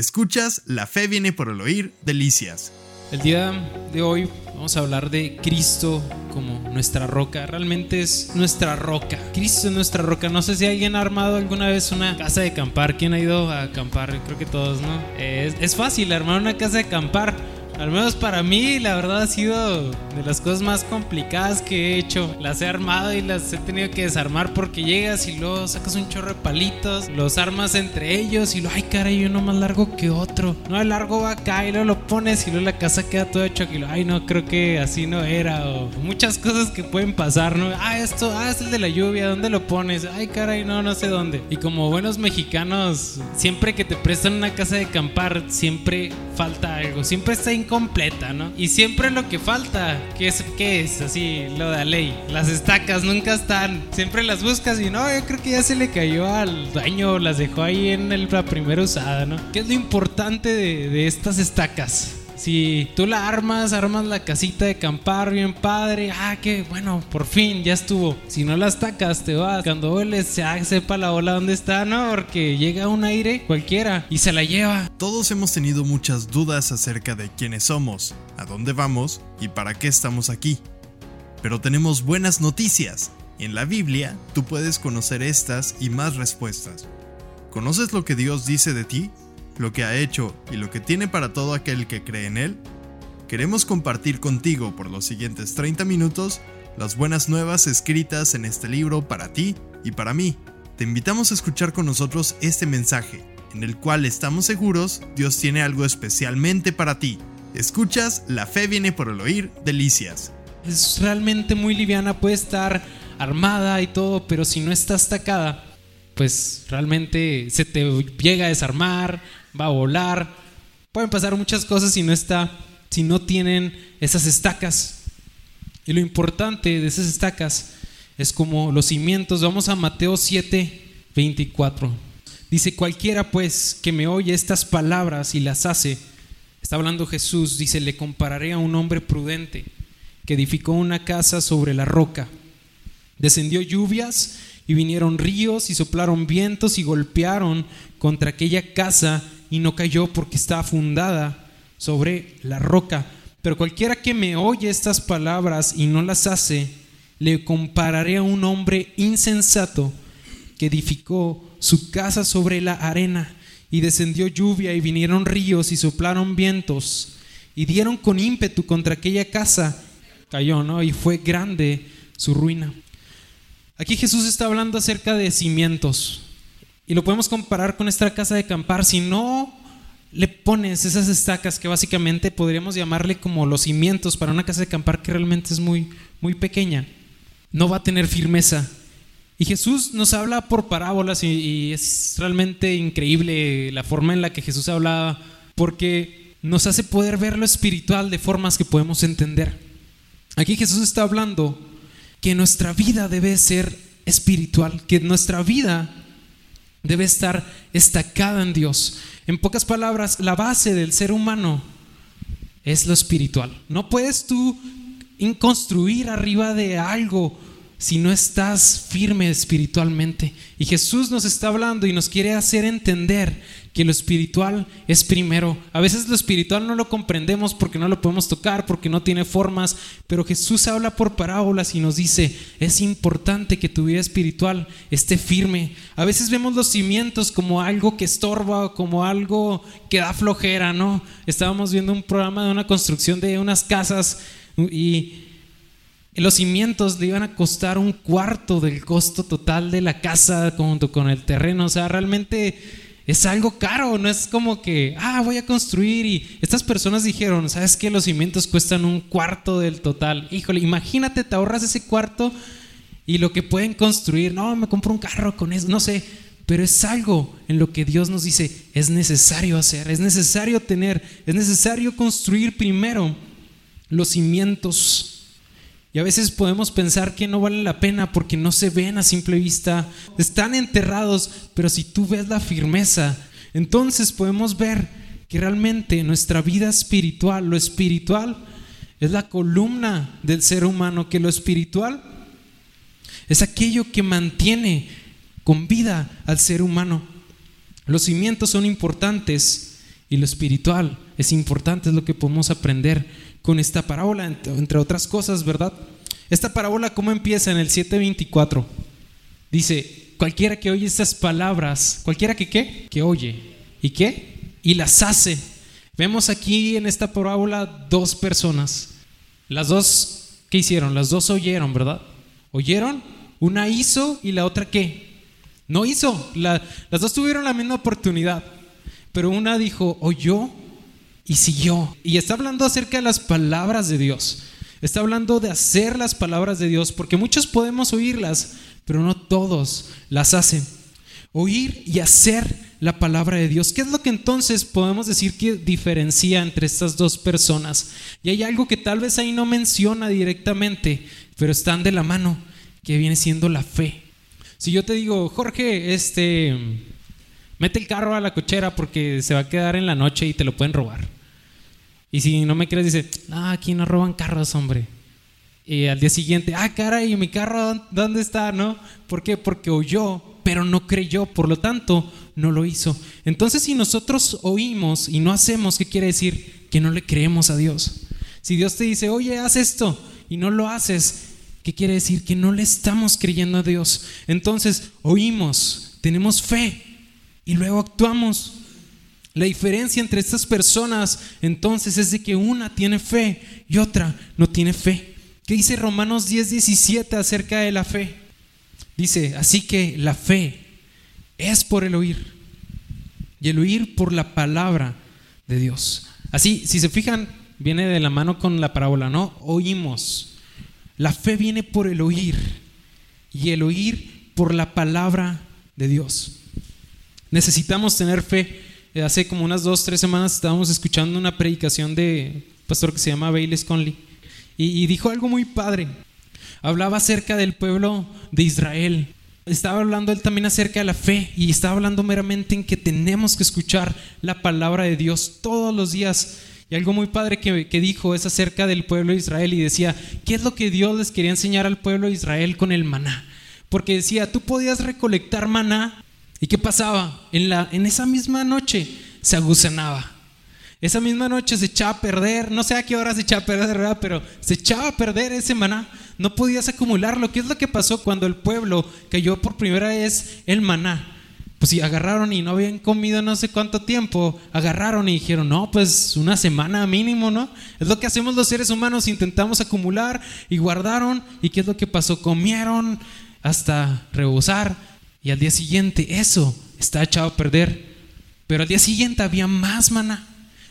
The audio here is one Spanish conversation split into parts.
Escuchas La fe viene por el oír, delicias. El día de hoy vamos a hablar de Cristo como nuestra roca. Realmente es nuestra roca. Cristo es nuestra roca. No sé si alguien ha armado alguna vez una casa de acampar. ¿Quién ha ido a acampar? Creo que todos, ¿no? Es, es fácil armar una casa de acampar al menos para mí, la verdad ha sido de las cosas más complicadas que he hecho. Las he armado y las he tenido que desarmar porque llegas y luego sacas un chorro de palitos, los armas entre ellos y luego, ay, caray, uno más largo que otro. No, el largo va acá y luego lo pones y luego la casa queda todo hecho y ay, no, creo que así no era. Muchas cosas que pueden pasar, ¿no? Ah, esto, ah, es el de la lluvia, ¿dónde lo pones? Ay, caray, no, no sé dónde. Y como buenos mexicanos, siempre que te prestan una casa de acampar, siempre falta algo, siempre está completa, ¿no? Y siempre lo que falta, ¿qué es? ¿Qué es? Así, lo de la ley. Las estacas nunca están. Siempre las buscas y no, yo creo que ya se le cayó al dueño, las dejó ahí en la primera usada, ¿no? ¿Qué es lo importante de, de estas estacas? Si tú la armas, armas la casita de campar bien padre, ah, que bueno, por fin ya estuvo. Si no las tacas, te vas. Cuando hueles, se sepa la ola dónde está, ¿no? Porque llega un aire cualquiera y se la lleva. Todos hemos tenido muchas dudas acerca de quiénes somos, a dónde vamos y para qué estamos aquí. Pero tenemos buenas noticias. En la Biblia, tú puedes conocer estas y más respuestas. ¿Conoces lo que Dios dice de ti? Lo que ha hecho y lo que tiene para todo aquel que cree en Él, queremos compartir contigo por los siguientes 30 minutos las buenas nuevas escritas en este libro para ti y para mí. Te invitamos a escuchar con nosotros este mensaje, en el cual estamos seguros Dios tiene algo especialmente para ti. Escuchas, la fe viene por el oír, delicias. Es realmente muy liviana, puede estar armada y todo, pero si no está estacada, pues realmente se te llega a desarmar, va a volar. Pueden pasar muchas cosas si no está, si no tienen esas estacas. Y lo importante de esas estacas es como los cimientos. Vamos a Mateo 7, 24. Dice, cualquiera pues que me oye estas palabras y las hace, está hablando Jesús, dice, le compararé a un hombre prudente que edificó una casa sobre la roca. Descendió lluvias y vinieron ríos y soplaron vientos y golpearon contra aquella casa y no cayó porque estaba fundada sobre la roca. Pero cualquiera que me oye estas palabras y no las hace, le compararé a un hombre insensato que edificó su casa sobre la arena y descendió lluvia y vinieron ríos y soplaron vientos y dieron con ímpetu contra aquella casa. Cayó, ¿no? Y fue grande su ruina. Aquí Jesús está hablando acerca de cimientos. Y lo podemos comparar con nuestra casa de acampar. Si no le pones esas estacas que básicamente podríamos llamarle como los cimientos para una casa de acampar que realmente es muy, muy pequeña, no va a tener firmeza. Y Jesús nos habla por parábolas y, es realmente increíble la forma en la que Jesús hablaba porque nos hace poder ver lo espiritual de formas que podemos entender. Aquí Jesús está hablando que nuestra vida debe ser espiritual, que nuestra vida debe estar estacada en Dios. En pocas palabras, la base del ser humano es lo espiritual. No puedes tú construir arriba de algo si no estás firme espiritualmente. Y Jesús nos está hablando y nos quiere hacer entender que lo espiritual es primero. A veces lo espiritual no lo comprendemos porque no lo podemos tocar, porque no tiene formas, pero Jesús habla por parábolas y nos dice, es importante que tu vida espiritual esté firme. A veces vemos los cimientos como algo que estorba, como algo que da flojera, ¿no? Estábamos viendo un programa de una construcción de unas casas y los cimientos le iban a costar un cuarto del costo total de la casa junto con el terreno. O sea, realmente es algo caro, no es como que, ah, voy a construir y estas personas dijeron, ¿sabes qué? Los cimientos cuestan un cuarto del total. Híjole, imagínate, te ahorras ese cuarto y lo que pueden construir, no, me compro un carro con eso, no sé, pero es algo en lo que Dios nos dice, es necesario hacer, es necesario tener, es necesario construir primero los cimientos y a veces podemos pensar que no vale la pena porque no se ven a simple vista. Están enterrados, pero si tú ves la firmeza, entonces podemos ver que realmente nuestra vida espiritual, lo espiritual, es la columna del ser humano, que lo espiritual es aquello que mantiene con vida al ser humano. Los cimientos son importantes y lo espiritual es importante, es lo que podemos aprender con esta parábola, entre otras cosas, ¿verdad? Esta parábola, ¿cómo empieza en el 724? Dice, cualquiera que oye estas palabras, cualquiera que qué, que oye, ¿y qué? Y las hace. Vemos aquí en esta parábola dos personas. Las dos, ¿qué hicieron? Las dos oyeron, ¿verdad? ¿Oyeron? Una hizo y la otra qué? No hizo. las dos tuvieron la misma oportunidad. Pero una dijo, oyó y siguió. Y está hablando acerca de las palabras de Dios. Está hablando de hacer las palabras de Dios, porque muchos podemos oírlas, pero no todos las hacen. Oír y hacer la palabra de Dios. ¿Qué es lo que entonces podemos decir que diferencia entre estas dos personas? Y hay algo que tal vez ahí no menciona directamente, pero están de la mano, que viene siendo la fe. Si yo te digo, Jorge, este, mete el carro a la cochera porque se va a quedar en la noche y te lo pueden robar. Y si no me crees, dice, ah, aquí no roban carros, hombre. Y al día siguiente, ah, caray, mi carro, ¿dónde está? ¿No? ¿Por qué? Porque oyó, pero no creyó, por lo tanto, no lo hizo. Entonces, si nosotros oímos y no hacemos, ¿qué quiere decir? Que no le creemos a Dios. Si Dios te dice, oye, haz esto, y no lo haces, ¿qué quiere decir? Que no le estamos creyendo a Dios. Entonces, oímos, tenemos fe, y luego actuamos. La diferencia entre estas personas entonces es de que una tiene fe y otra no tiene fe. ¿Qué dice Romanos 10, 17 acerca de la fe? Dice, así que la fe es por el oír y el oír por la palabra de Dios. Así, si se fijan, viene de la mano con la parábola, ¿no? Oímos. La fe viene por el oír y el oír por la palabra de Dios. Necesitamos tener fe hace como unas dos, tres semanas estábamos escuchando una predicación de pastor que se llama Bayles Conley y, dijo algo muy padre. Hablaba acerca del pueblo de Israel. Estaba hablando él también acerca de la fe y estaba hablando meramente en que tenemos que escuchar la palabra de Dios todos los días. Y algo muy padre que, que, dijo es acerca del pueblo de Israel y decía, ¿qué es lo que Dios les quería enseñar al pueblo de Israel con el maná? Porque decía, tú podías recolectar maná ¿Y qué pasaba? En, la, en esa misma noche se agucenaba. Esa misma noche se echaba a perder, no sé a qué hora se echaba a perder, ¿verdad? Pero se echaba a perder ese maná. No podías acumularlo. ¿Qué es lo que pasó cuando el pueblo cayó por primera vez el maná? Pues si agarraron y no habían comido no sé cuánto tiempo, agarraron y dijeron, no, pues una semana mínimo, ¿no? Es lo que hacemos los seres humanos, intentamos acumular y guardaron. ¿Y qué es lo que pasó? Comieron hasta rebosar y al día siguiente eso está echado a perder. Pero al día siguiente había más maná.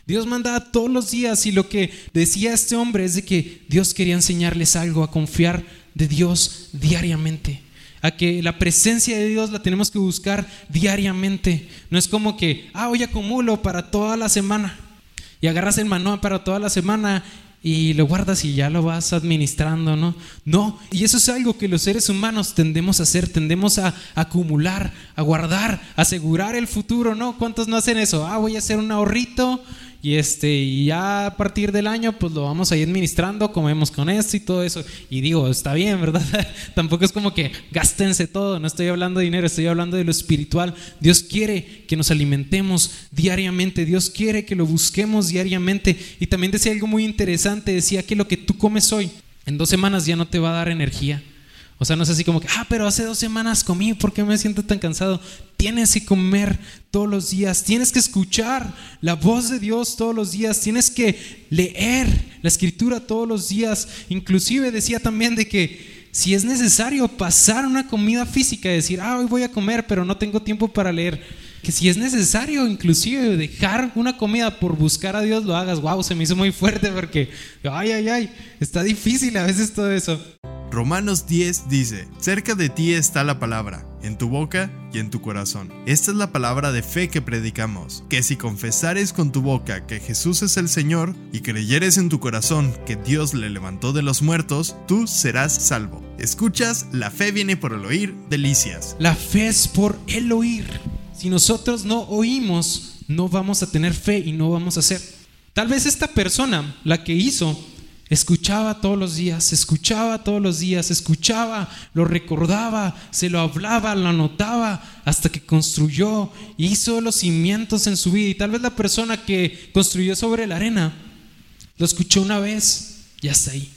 Dios mandaba todos los días y lo que decía este hombre es de que Dios quería enseñarles algo, a confiar de Dios diariamente, a que la presencia de Dios la tenemos que buscar diariamente. No es como que, ah, hoy acumulo para toda la semana y agarras el maná para toda la semana y lo guardas y ya lo vas administrando, ¿no? No, y eso es algo que los seres humanos tendemos a hacer, tendemos a acumular, a guardar, asegurar el futuro, ¿no? ¿Cuántos no hacen eso? Ah, voy a hacer un ahorrito y este y ya a partir del año pues lo vamos a ir administrando, comemos con esto y todo eso. Y digo, está bien, ¿verdad? Tampoco es como que gástense todo, no estoy hablando de dinero, estoy hablando de lo espiritual. Dios quiere que nos alimentemos diariamente, Dios quiere que lo busquemos diariamente. Y también decía algo muy interesante, decía que lo que tú comes hoy en dos semanas ya no te va a dar energía. O sea, no es así como que, ah, pero hace dos semanas comí, ¿por qué me siento tan cansado? Tienes que comer todos los días, tienes que escuchar la voz de Dios todos los días, tienes que leer la escritura todos los días. Inclusive decía también de que si es necesario pasar una comida física, decir, ah, hoy voy a comer, pero no tengo tiempo para leer. Que si es necesario, inclusive dejar una comida por buscar a Dios, lo hagas. Wow, se me hizo muy fuerte porque, ay, ay, ay, está difícil a veces todo eso. Romanos 10 dice, cerca de ti está la palabra, en tu boca y en tu corazón. Esta es la palabra de fe que predicamos, que si confesares con tu boca que Jesús es el Señor y creyeres en tu corazón que Dios le levantó de los muertos, tú serás salvo. Escuchas, la fe viene por el oír, delicias. La fe es por el oír. Si nosotros no oímos, no vamos a tener fe y no vamos a hacer. Tal vez esta persona, la que hizo, Escuchaba todos los días, escuchaba todos los días, escuchaba, lo recordaba, se lo hablaba, lo anotaba, hasta que construyó, hizo los cimientos en su vida. Y tal vez la persona que construyó sobre la arena, lo escuchó una vez y hasta ahí.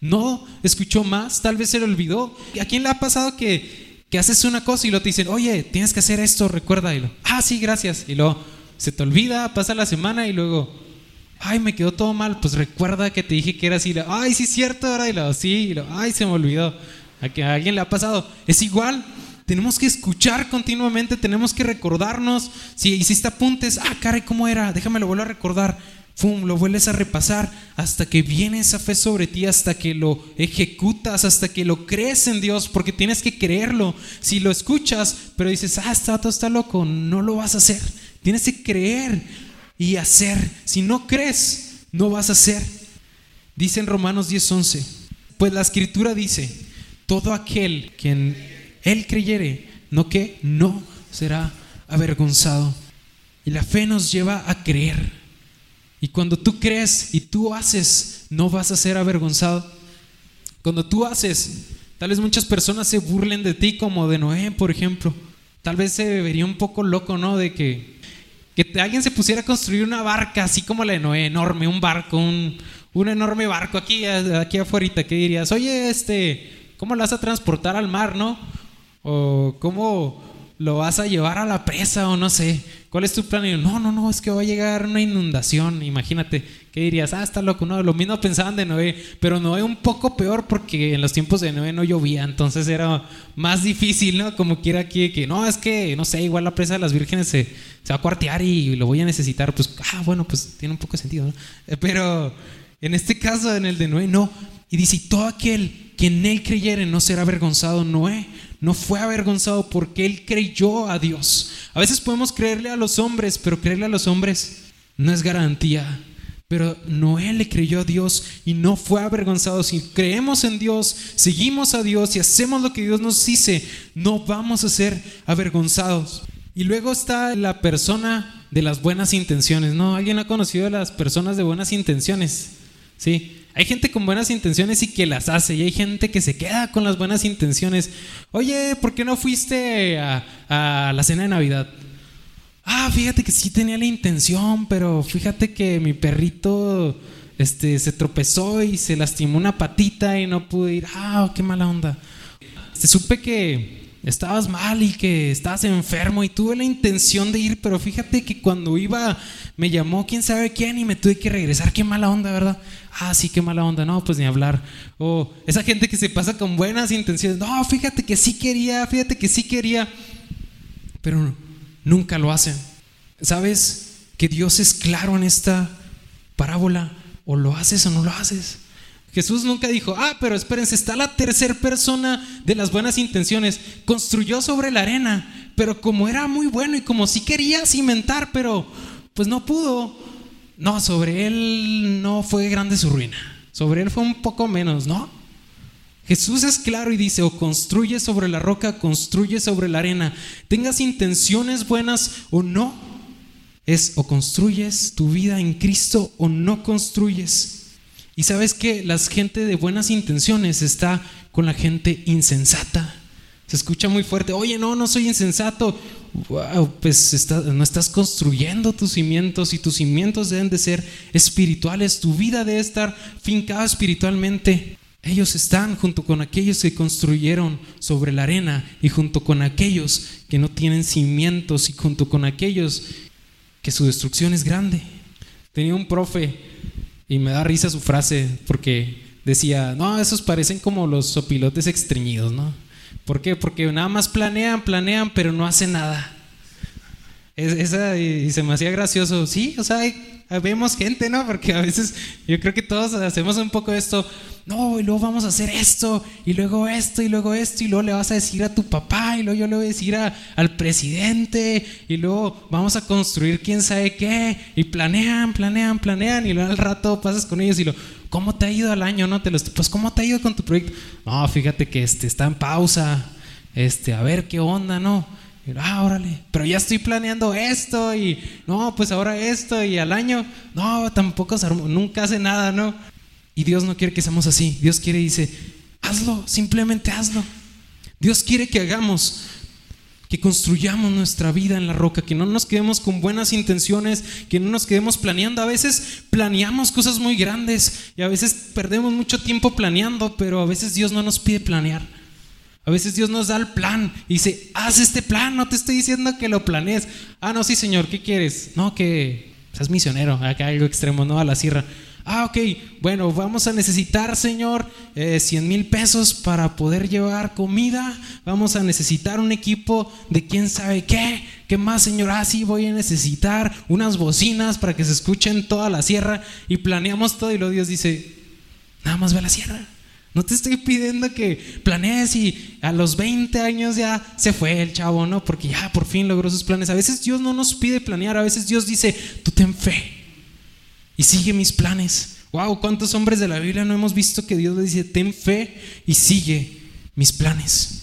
No escuchó más, tal vez se le olvidó. ¿A quién le ha pasado que, que haces una cosa y lo te dicen, oye, tienes que hacer esto, recuérdalo? Ah, sí, gracias. Y luego se te olvida, pasa la semana y luego ay, me quedó todo mal, pues recuerda que te dije que era así, ay, sí es cierto, ahora y lo, sí, ay, se me olvidó. A que a alguien le ha pasado. Es igual, tenemos que escuchar continuamente, tenemos que recordarnos. Si hiciste apuntes, ah, caray, ¿cómo era? Déjame lo vuelvo a recordar. Fum, lo vuelves a repasar hasta que viene esa fe sobre ti, hasta que lo ejecutas, hasta que lo crees en Dios, porque tienes que creerlo. Si lo escuchas, pero dices, ah, está, está loco, no lo vas a hacer. Tienes que creer y hacer. Si no crees, no vas a hacer. Dice en Romanos 10:11, pues la escritura dice, todo aquel que en él creyere, no que no será avergonzado. Y la fe nos lleva a creer. Y cuando tú crees y tú haces, no vas a ser avergonzado. Cuando tú haces, tal vez muchas personas se burlen de ti como de Noé, por ejemplo. Tal vez se vería un poco loco, ¿no? De que que alguien se pusiera a construir una barca así como la de Noé, enorme, un barco, un, un enorme barco aquí, aquí afuera, ¿qué dirías? Oye, este, ¿cómo lo vas a transportar al mar, no? O cómo lo vas a llevar a la presa o no sé. ¿Cuál es tu plan? Y no, no, no, es que va a llegar una inundación. Imagínate, ¿qué dirías? Ah, está loco. No, lo mismo pensaban de Noé, pero Noé un poco peor porque en los tiempos de Noé no llovía, entonces era más difícil, ¿no? Como quiera aquí, que no, es que, no sé, igual la presa de las vírgenes se, se va a cuartear y lo voy a necesitar. Pues, ah, bueno, pues tiene un poco de sentido, ¿no? Eh, pero en este caso, en el de Noé, no. Y dice, todo aquel que en él creyere no será avergonzado. Noé no fue avergonzado porque él creyó a Dios. A veces podemos creerle a los hombres, pero creerle a los hombres no es garantía. Pero Noé le creyó a Dios y no fue avergonzado. Si creemos en Dios, seguimos a Dios y hacemos lo que Dios nos dice, no vamos a ser avergonzados. Y luego está la persona de las buenas intenciones. ¿No? ¿Alguien ha conocido a las personas de buenas intenciones? Sí. Hay gente con buenas intenciones y que las hace, y hay gente que se queda con las buenas intenciones. Oye, ¿por qué no fuiste a, la cena de Navidad? Ah, fíjate que sí tenía la intención, pero fíjate que mi perrito este, se tropezó y se lastimó una patita y no pude ir. Ah, qué mala onda. Se supe que estabas mal y que estabas enfermo y tuve la intención de ir, pero fíjate que cuando iba me llamó quién sabe quién y me tuve que regresar. Qué mala onda, ¿verdad? Ah, sí, qué mala onda, no, pues ni hablar. O esa gente que se pasa con buenas intenciones, no, fíjate que sí quería, fíjate que sí quería, pero nunca lo hacen. ¿Sabes que Dios es claro en esta parábola? O lo haces o no lo haces. Jesús nunca dijo, ah, pero espérense, está la tercera persona de las buenas intenciones. Construyó sobre la arena, pero como era muy bueno y como sí quería cimentar, pero pues no pudo, no, sobre él no fue grande su ruina. Sobre él fue un poco menos, ¿no? Jesús es claro y dice, o construye sobre la roca, construye sobre la arena. Tengas intenciones buenas o no. Es o construyes tu vida en Cristo o no construyes. Y sabes que la gente de buenas intenciones está con la gente insensata. Se escucha muy fuerte, oye, no, no soy insensato wow, pues no estás construyendo tus cimientos y tus cimientos deben de ser espirituales, tu vida debe estar fincada espiritualmente. Ellos están junto con aquellos que construyeron sobre la arena y junto con aquellos que no tienen cimientos y junto con aquellos que su destrucción es grande. Tenía un profe y me da risa su frase porque decía, no, esos parecen como los sopilotes extrañidos, ¿no? ¿Por qué? Porque nada más planean, planean, pero no hacen nada. esa, y, se me hacía gracioso. Sí, o sea, vemos gente, ¿no? Porque a veces yo creo que todos hacemos un poco esto. No, y luego vamos a hacer esto, y luego esto, y luego esto, y luego le vas a decir a tu papá, y luego yo le voy a decir al presidente, y luego vamos a construir quién sabe qué, y planean, planean, planean, y luego al rato pasas con ellos y lo, ¿cómo te ha ido al año? No pues ¿cómo te ha ido con tu proyecto? No, fíjate que este está en pausa. Este, a ver qué onda, ¿no? ah, órale, pero ya estoy planeando esto y no, pues ahora esto y al año, no, tampoco nunca hace nada, ¿no? Y Dios no quiere que seamos así. Dios quiere, dice, hazlo, simplemente hazlo. Dios quiere que hagamos, que construyamos nuestra vida en la roca, que no nos quedemos con buenas intenciones, que no nos quedemos planeando. A veces planeamos cosas muy grandes y a veces perdemos mucho tiempo planeando, pero a veces Dios no nos pide planear. A veces Dios nos da el plan y dice, haz este plan, no te estoy diciendo que lo planees. Ah, no, sí, Señor, ¿qué quieres? No, que seas misionero, acá algo extremo, no a la sierra. Ah, ok, bueno, vamos a necesitar, Señor, 100 eh, mil pesos para poder llevar comida. Vamos a necesitar un equipo de quién sabe qué. ¿Qué más, Señor? Ah, sí, voy a necesitar unas bocinas para que se escuchen toda la sierra. Y planeamos todo y luego Dios dice, nada más ve a la sierra. No te estoy pidiendo que planees y a los 20 años ya se fue el chavo, ¿no? Porque ya por fin logró sus planes. A veces Dios no nos pide planear, a veces Dios dice, tú ten fe y sigue mis planes. Wow, ¿cuántos hombres de la Biblia no hemos visto que Dios le dice, ten fe y sigue mis planes?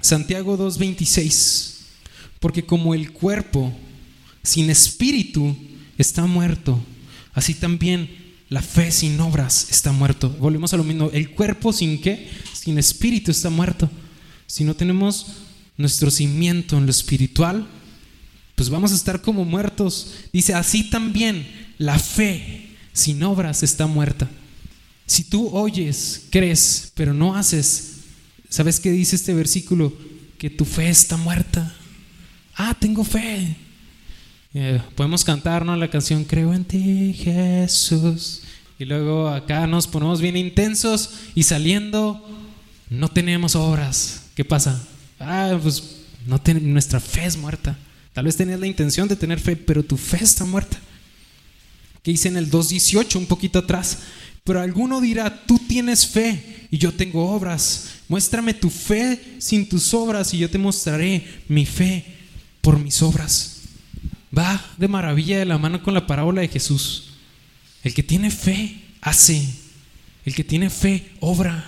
Santiago 2.26, porque como el cuerpo sin espíritu está muerto, así también la fe sin obras está muerto. Volvemos a lo mismo, el cuerpo sin qué? Sin espíritu está muerto. Si no tenemos nuestro cimiento en lo espiritual, pues vamos a estar como muertos. Dice, así también la fe sin obras está muerta. Si tú oyes, crees, pero no haces, ¿sabes qué dice este versículo? Que tu fe está muerta. Ah, tengo fe. Eh, podemos cantar la canción Creo en ti, Jesús. Y luego acá nos ponemos bien intensos y saliendo no tenemos obras. ¿Qué pasa? Ah, pues no nuestra fe es muerta. Tal vez tenías la intención de tener fe, pero tu fe está muerta. Que dice en el 2.18, un poquito atrás. Pero alguno dirá, tú tienes fe y yo tengo obras. Muéstrame tu fe sin tus obras y yo te mostraré mi fe por mis obras. Va de maravilla de la mano con la parábola de Jesús. El que tiene fe hace. El que tiene fe obra.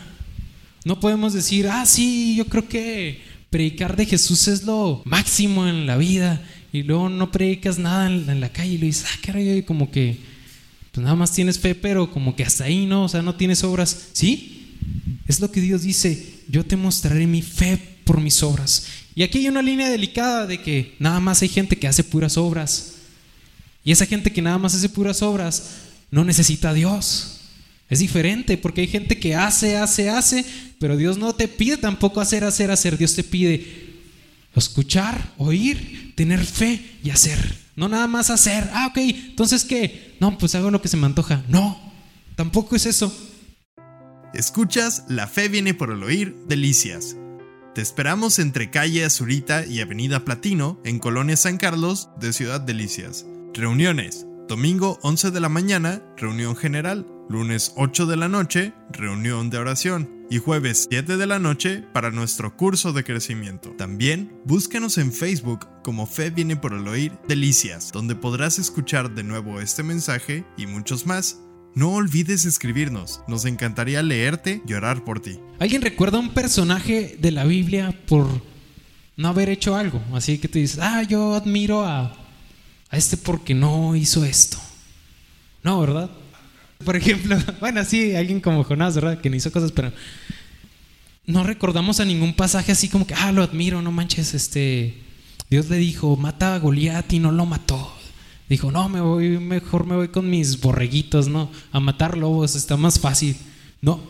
No podemos decir, ah, sí, yo creo que predicar de Jesús es lo máximo en la vida y luego no predicas nada en, la calle y le dices, ah, caray, como que pues nada más tienes fe, pero como que hasta ahí no, o sea, no tienes obras. ¿Sí? Es lo que Dios dice, yo te mostraré mi fe por mis obras. Y aquí hay una línea delicada de que nada más hay gente que hace puras obras. Y esa gente que nada más hace puras obras no necesita a Dios. Es diferente porque hay gente que hace, hace, hace, pero Dios no te pide tampoco hacer, hacer, hacer. Dios te pide escuchar, oír, tener fe y hacer. No nada más hacer. Ah, ok, entonces ¿qué? No, pues hago lo que se me antoja. No, tampoco es eso. Escuchas La Fe viene por el oír, Delicias. Te esperamos entre calle Azurita y Avenida Platino, en Colonia San Carlos, de Ciudad Delicias. Reuniones. Domingo 11 de la mañana, reunión general. Lunes 8 de la noche, reunión de oración. Y jueves 7 de la noche para nuestro curso de crecimiento. También búscanos en Facebook como Fe viene por el oír Delicias, donde podrás escuchar de nuevo este mensaje y muchos más. No olvides escribirnos, nos encantaría leerte y orar por ti. ¿Alguien recuerda un personaje de la Biblia por no haber hecho algo? Así que te dices, ah, yo admiro a, a este porque no hizo esto. No, ¿verdad? Por ejemplo, bueno, sí, alguien como Jonás, ¿verdad? Que no hizo cosas, pero no recordamos a ningún pasaje así como que, ah, lo admiro, no manches, este, Dios le dijo, mata a Goliat y no lo mató. Dijo, no, me voy, mejor me voy con mis borreguitos, ¿no? A matar lobos está más fácil. No,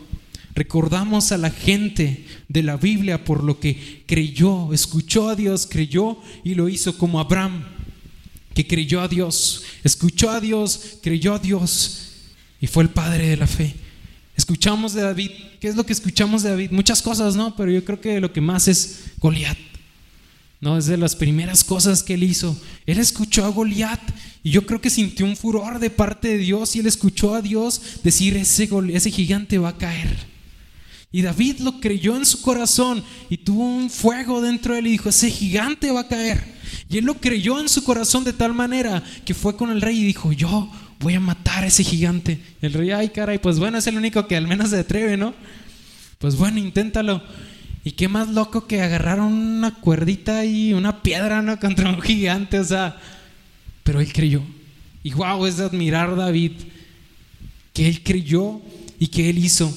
recordamos a la gente de la Biblia por lo que creyó, escuchó a Dios, creyó y lo hizo como Abraham, que creyó a Dios, escuchó a Dios, creyó a Dios y fue el padre de la fe. Escuchamos de David. ¿Qué es lo que escuchamos de David? Muchas cosas, ¿no? Pero yo creo que lo que más es Goliat. No, es de las primeras cosas que él hizo. Él escuchó a Goliat y yo creo que sintió un furor de parte de Dios y él escuchó a Dios decir, ese, ese gigante va a caer. Y David lo creyó en su corazón y tuvo un fuego dentro de él y dijo, ese gigante va a caer. Y él lo creyó en su corazón de tal manera que fue con el rey y dijo, yo voy a matar a ese gigante. El rey, ay caray, pues bueno, es el único que al menos se atreve, ¿no? Pues bueno, inténtalo. Y qué más loco que agarraron una cuerdita y una piedra, ¿no? Contra un gigante, o sea. Pero él creyó. Y wow, es de admirar David. que él creyó y que él hizo.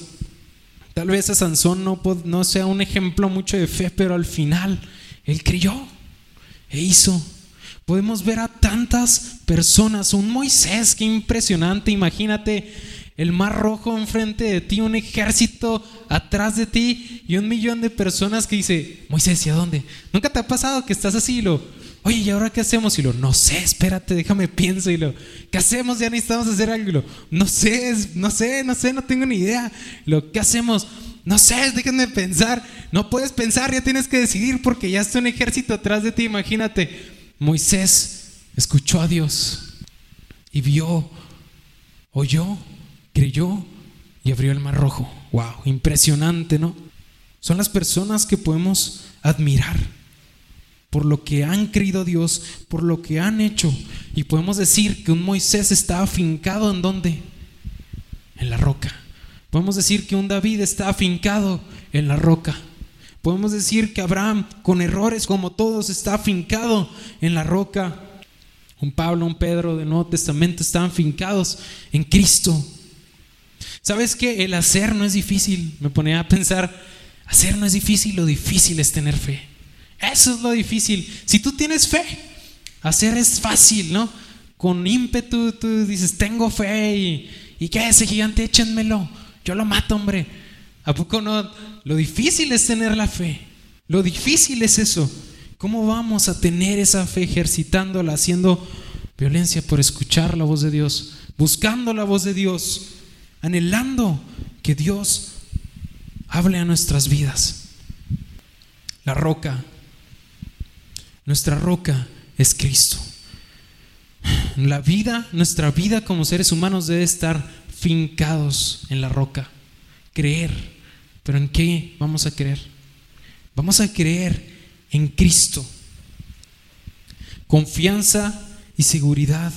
Tal vez a Sansón no, no sea un ejemplo mucho de fe, pero al final él creyó e hizo. Podemos ver a tantas personas, un Moisés, qué impresionante, imagínate el mar rojo enfrente de ti, un ejército atrás de ti y un millón de personas que dice, Moisés, ¿y a dónde? ¿Nunca te ha pasado que estás así y lo, oye, ¿y ahora qué hacemos? Y lo, no sé, espérate, déjame pienso y lo, ¿qué hacemos? Ya necesitamos hacer algo. no sé, no sé, no sé, no tengo ni idea. Lo, ¿qué hacemos? No sé, déjenme pensar. No puedes pensar, ya tienes que decidir porque ya está un ejército atrás de ti, imagínate. Moisés escuchó a Dios y vio, oyó, creyó y abrió el mar rojo. Wow, impresionante, ¿no? Son las personas que podemos admirar por lo que han creído Dios, por lo que han hecho. Y podemos decir que un Moisés está afincado en dónde? En la roca. Podemos decir que un David está afincado en la roca. Podemos decir que Abraham, con errores como todos, está afincado en la roca. Un Pablo, un Pedro del Nuevo Testamento están fincados en Cristo. ¿Sabes que El hacer no es difícil. Me ponía a pensar, hacer no es difícil, lo difícil es tener fe. Eso es lo difícil. Si tú tienes fe, hacer es fácil, ¿no? Con ímpetu tú dices, tengo fe y, y ¿qué? Ese gigante, échenmelo. Yo lo mato, hombre. ¿A poco no? Lo difícil es tener la fe. Lo difícil es eso. ¿Cómo vamos a tener esa fe ejercitándola, haciendo violencia por escuchar la voz de Dios, buscando la voz de Dios, anhelando que Dios hable a nuestras vidas? La roca, nuestra roca es Cristo. La vida, nuestra vida como seres humanos debe estar fincados en la roca, creer pero ¿en qué vamos a creer? Vamos a creer en Cristo. Confianza y seguridad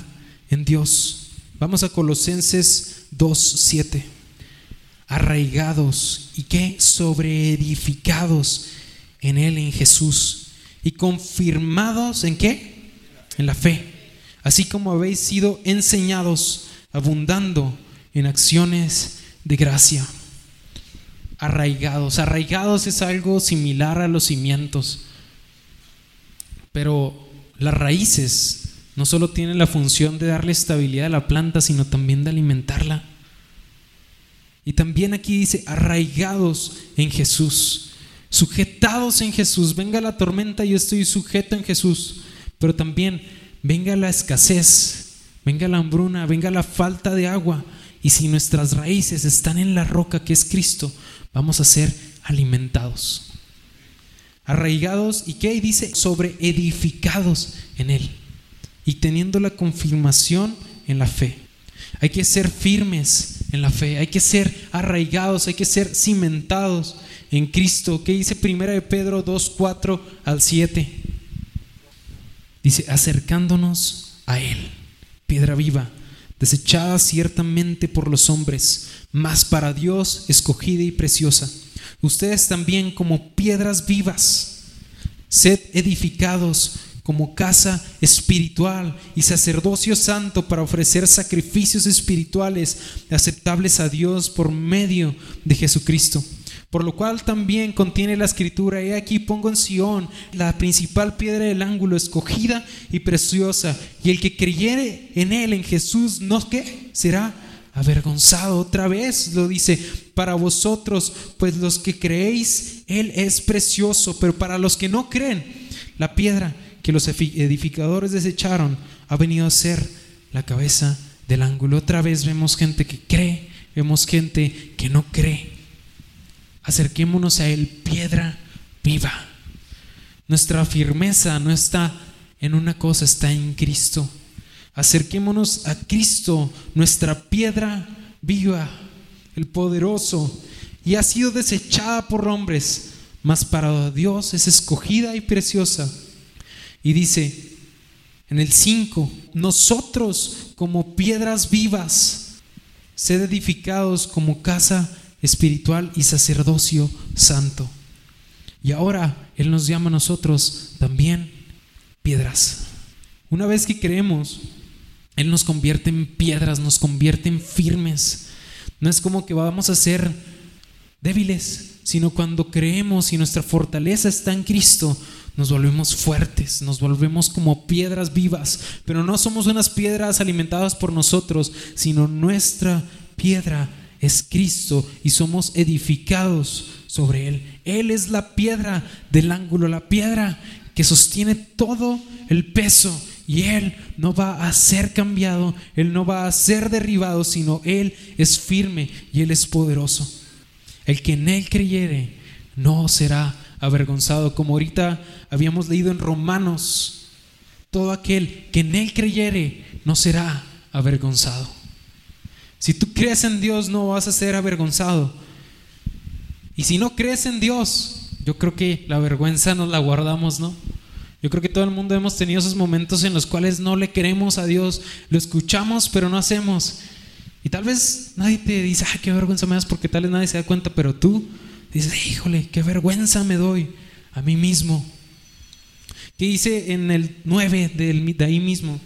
en Dios. Vamos a Colosenses 2.7. Arraigados y qué? Sobreedificados en Él, en Jesús. Y confirmados en qué? En la fe. Así como habéis sido enseñados, abundando en acciones de gracia arraigados. Arraigados es algo similar a los cimientos, pero las raíces no solo tienen la función de darle estabilidad a la planta, sino también de alimentarla. Y también aquí dice, arraigados en Jesús, sujetados en Jesús. Venga la tormenta, yo estoy sujeto en Jesús. Pero también venga la escasez, venga la hambruna, venga la falta de agua. Y si nuestras raíces están en la roca que es Cristo, vamos a ser alimentados. Arraigados y qué dice sobre edificados en él y teniendo la confirmación en la fe. Hay que ser firmes en la fe, hay que ser arraigados, hay que ser cimentados en Cristo. ¿Qué dice primera de Pedro 2, 4 al 7? Dice, acercándonos a Él, piedra viva, desechada ciertamente por los hombres, mas para Dios escogida y preciosa. Ustedes también como piedras vivas, sed edificados como casa espiritual y sacerdocio santo para ofrecer sacrificios espirituales aceptables a Dios por medio de Jesucristo. Por lo cual también contiene la escritura, he aquí pongo en Sión la principal piedra del ángulo, escogida y preciosa, y el que creyere en él, en Jesús, no será avergonzado. Otra vez lo dice, para vosotros, pues los que creéis, Él es precioso, pero para los que no creen, la piedra que los edificadores desecharon ha venido a ser la cabeza del ángulo. Otra vez vemos gente que cree, vemos gente que no cree. Acerquémonos a Él, piedra viva. Nuestra firmeza no está en una cosa, está en Cristo. Acerquémonos a Cristo, nuestra piedra viva, el poderoso, y ha sido desechada por hombres, mas para Dios es escogida y preciosa. Y dice en el 5, nosotros como piedras vivas, sed edificados como casa espiritual y sacerdocio santo. Y ahora Él nos llama a nosotros también piedras. Una vez que creemos, él nos convierte en piedras, nos convierte en firmes. No es como que vamos a ser débiles, sino cuando creemos y nuestra fortaleza está en Cristo, nos volvemos fuertes, nos volvemos como piedras vivas, pero no somos unas piedras alimentadas por nosotros, sino nuestra piedra es Cristo y somos edificados sobre Él. Él es la piedra del ángulo, la piedra que sostiene todo el peso y Él no va a ser cambiado, Él no va a ser derribado, sino Él es firme y Él es poderoso. El que en Él creyere no será avergonzado, como ahorita habíamos leído en Romanos, todo aquel que en Él creyere no será avergonzado. Si tú crees en Dios no vas a ser avergonzado. Y si no crees en Dios, yo creo que la vergüenza nos la guardamos, ¿no? Yo creo que todo el mundo hemos tenido esos momentos en los cuales no le queremos a Dios, lo escuchamos pero no hacemos. Y tal vez nadie te dice, ay, qué vergüenza me das porque tal vez nadie se da cuenta, pero tú dices, híjole, qué vergüenza me doy a mí mismo. ¿Qué dice en el 9 de ahí mismo?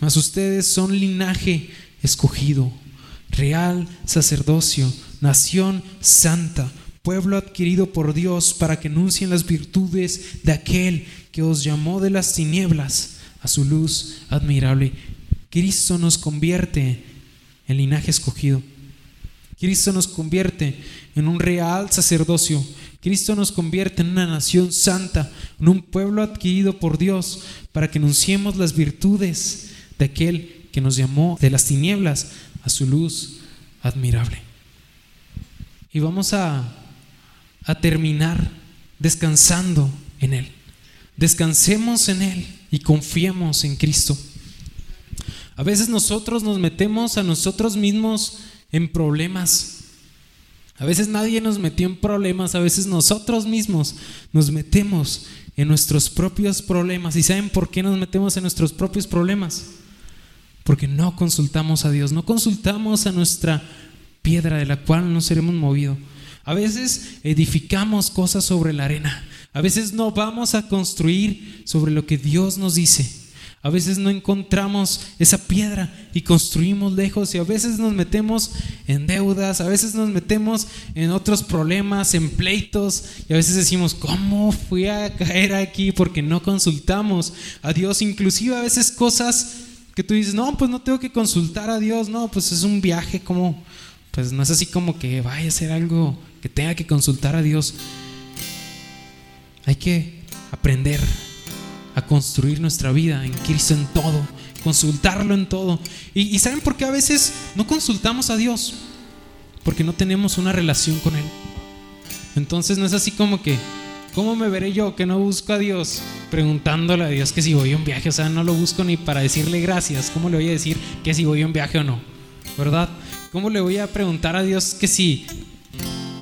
Mas ustedes son linaje escogido, real sacerdocio, nación santa, pueblo adquirido por Dios para que anuncien las virtudes de aquel que os llamó de las tinieblas a su luz admirable. Cristo nos convierte en linaje escogido. Cristo nos convierte en un real sacerdocio. Cristo nos convierte en una nación santa, en un pueblo adquirido por Dios, para que anunciemos las virtudes de aquel que nos llamó de las tinieblas a su luz admirable. Y vamos a, a terminar descansando en Él. Descansemos en Él y confiemos en Cristo. A veces nosotros nos metemos a nosotros mismos en problemas. A veces nadie nos metió en problemas, a veces nosotros mismos nos metemos en nuestros propios problemas. ¿Y saben por qué nos metemos en nuestros propios problemas? Porque no consultamos a Dios, no consultamos a nuestra piedra de la cual no seremos movidos. A veces edificamos cosas sobre la arena. A veces no vamos a construir sobre lo que Dios nos dice. A veces no encontramos esa piedra y construimos lejos y a veces nos metemos en deudas, a veces nos metemos en otros problemas, en pleitos y a veces decimos, ¿cómo fui a caer aquí? Porque no consultamos a Dios, inclusive a veces cosas que tú dices, no, pues no tengo que consultar a Dios, no, pues es un viaje como, pues no es así como que vaya a ser algo que tenga que consultar a Dios. Hay que aprender a construir nuestra vida en Cristo en todo, consultarlo en todo. Y, ¿saben por qué a veces no consultamos a Dios? Porque no tenemos una relación con Él. Entonces no es así como que, ¿cómo me veré yo que no busco a Dios? Preguntándole a Dios que si voy a un viaje, o sea, no lo busco ni para decirle gracias. ¿Cómo le voy a decir que si voy a un viaje o no? ¿Verdad? ¿Cómo le voy a preguntar a Dios que si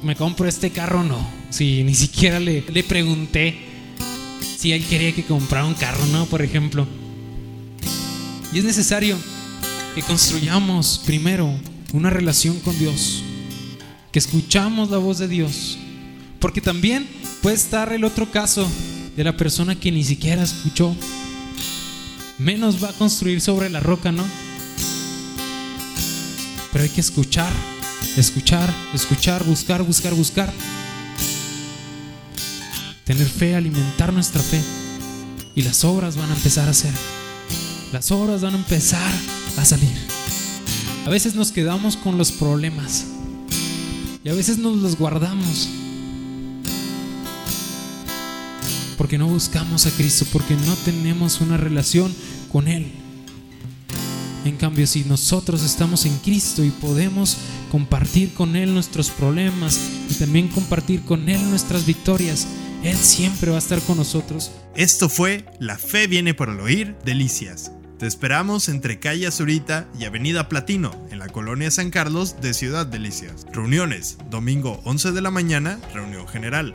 me compro este carro o no? Si ni siquiera le, le pregunté si él quería que comprara un carro, ¿no? Por ejemplo. Y es necesario que construyamos primero una relación con Dios, que escuchamos la voz de Dios, porque también puede estar el otro caso de la persona que ni siquiera escuchó, menos va a construir sobre la roca, ¿no? Pero hay que escuchar, escuchar, escuchar, buscar, buscar, buscar tener fe, alimentar nuestra fe. Y las obras van a empezar a hacer. Las obras van a empezar a salir. A veces nos quedamos con los problemas. Y a veces nos los guardamos. Porque no buscamos a Cristo, porque no tenemos una relación con Él. En cambio, si nosotros estamos en Cristo y podemos compartir con Él nuestros problemas y también compartir con Él nuestras victorias, él siempre va a estar con nosotros. Esto fue La Fe viene por el oír, Delicias. Te esperamos entre Calle Azurita y Avenida Platino, en la colonia San Carlos de Ciudad Delicias. Reuniones, domingo 11 de la mañana, reunión general.